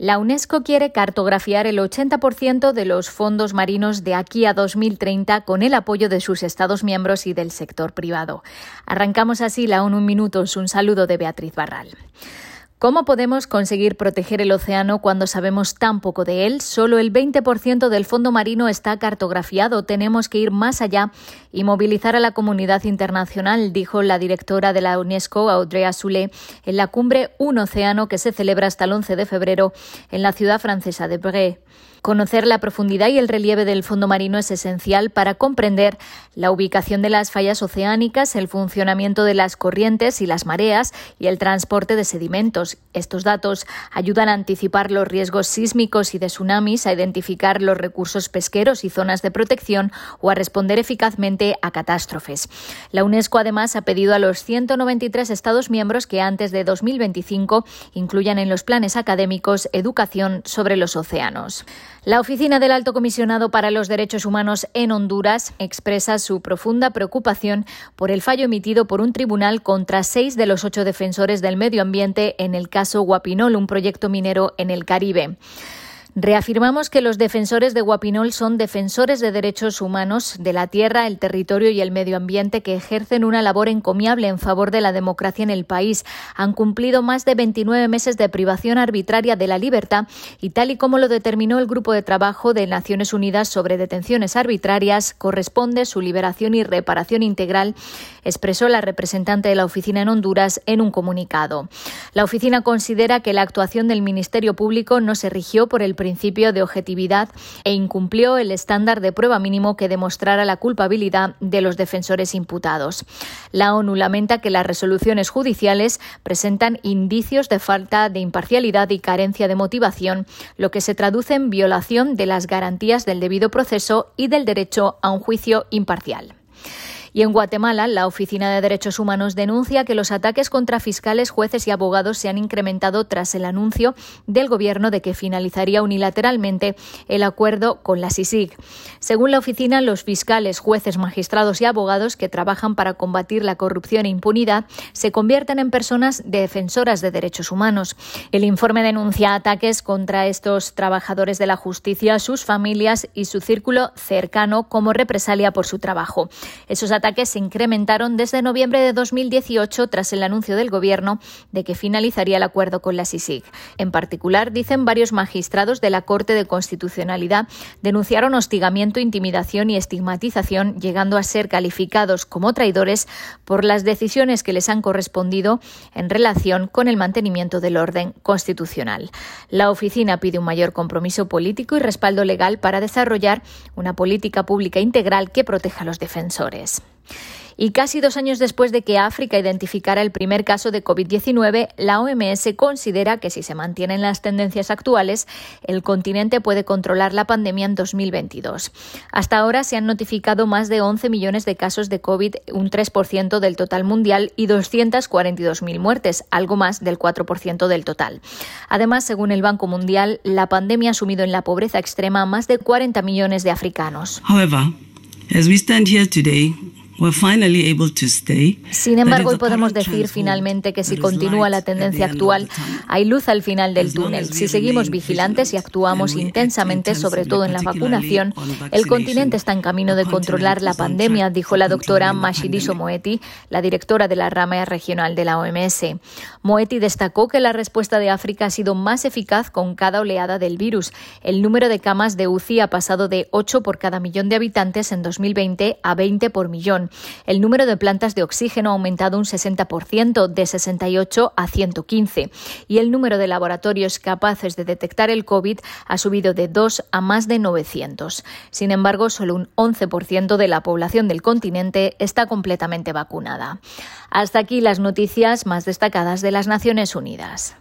La UNESCO quiere cartografiar el 80% de los fondos marinos de aquí a 2030 con el apoyo de sus Estados miembros y del sector privado. Arrancamos así la ONU Minutos. Un saludo de Beatriz Barral. ¿Cómo podemos conseguir proteger el océano cuando sabemos tan poco de él? Solo el 20% del fondo marino está cartografiado. Tenemos que ir más allá y movilizar a la comunidad internacional, dijo la directora de la UNESCO, Audrey Azoulay, en la cumbre Un Océano que se celebra hasta el 11 de febrero en la ciudad francesa de Bré. Conocer la profundidad y el relieve del fondo marino es esencial para comprender la ubicación de las fallas oceánicas, el funcionamiento de las corrientes y las mareas y el transporte de sedimentos. Estos datos ayudan a anticipar los riesgos sísmicos y de tsunamis, a identificar los recursos pesqueros y zonas de protección o a responder eficazmente a catástrofes. La UNESCO además ha pedido a los 193 Estados miembros que antes de 2025 incluyan en los planes académicos educación sobre los océanos. La Oficina del Alto Comisionado para los Derechos Humanos en Honduras expresa su profunda preocupación por el fallo emitido por un tribunal contra seis de los ocho defensores del medio ambiente en el caso Guapinol, un proyecto minero en el Caribe. Reafirmamos que los defensores de Guapinol son defensores de derechos humanos de la tierra, el territorio y el medio ambiente que ejercen una labor encomiable en favor de la democracia en el país. Han cumplido más de 29 meses de privación arbitraria de la libertad y tal y como lo determinó el Grupo de Trabajo de Naciones Unidas sobre detenciones arbitrarias, corresponde su liberación y reparación integral, expresó la representante de la oficina en Honduras en un comunicado. La oficina considera que la actuación del Ministerio Público no se rigió por el principio de objetividad e incumplió el estándar de prueba mínimo que demostrara la culpabilidad de los defensores imputados. La ONU lamenta que las resoluciones judiciales presentan indicios de falta de imparcialidad y carencia de motivación, lo que se traduce en violación de las garantías del debido proceso y del derecho a un juicio imparcial. Y en Guatemala, la Oficina de Derechos Humanos denuncia que los ataques contra fiscales, jueces y abogados se han incrementado tras el anuncio del Gobierno de que finalizaría unilateralmente el acuerdo con la SISIG. Según la oficina, los fiscales, jueces, magistrados y abogados que trabajan para combatir la corrupción e impunidad se convierten en personas defensoras de derechos humanos. El informe denuncia ataques contra estos trabajadores de la justicia, sus familias y su círculo cercano como represalia por su trabajo. Esos ataques se incrementaron desde noviembre de 2018 tras el anuncio del Gobierno de que finalizaría el acuerdo con la SISIG. En particular, dicen varios magistrados de la Corte de Constitucionalidad, denunciaron hostigamiento, intimidación y estigmatización, llegando a ser calificados como traidores por las decisiones que les han correspondido en relación con el mantenimiento del orden constitucional. La oficina pide un mayor compromiso político y respaldo legal para desarrollar una política pública integral que proteja a los defensores. Y casi dos años después de que África identificara el primer caso de COVID-19, la OMS considera que si se mantienen las tendencias actuales, el continente puede controlar la pandemia en 2022. Hasta ahora se han notificado más de 11 millones de casos de COVID, un 3% del total mundial y 242.000 muertes, algo más del 4% del total. Además, según el Banco Mundial, la pandemia ha sumido en la pobreza extrema a más de 40 millones de africanos. Sin embargo, hoy podemos decir finalmente que si continúa la tendencia actual, hay luz al final del túnel. Si seguimos vigilantes y actuamos intensamente, sobre todo en la vacunación, el continente está en camino de controlar la pandemia, dijo la doctora Mashidiso Moeti, la directora de la rama regional de la OMS. Moeti destacó que la respuesta de África ha sido más eficaz con cada oleada del virus. El número de camas de UCI ha pasado de 8 por cada millón de habitantes en 2020 a 20 por millón. El número de plantas de oxígeno ha aumentado un 60%, de 68 a 115, y el número de laboratorios capaces de detectar el COVID ha subido de 2 a más de 900. Sin embargo, solo un 11% de la población del continente está completamente vacunada. Hasta aquí las noticias más destacadas de las Naciones Unidas.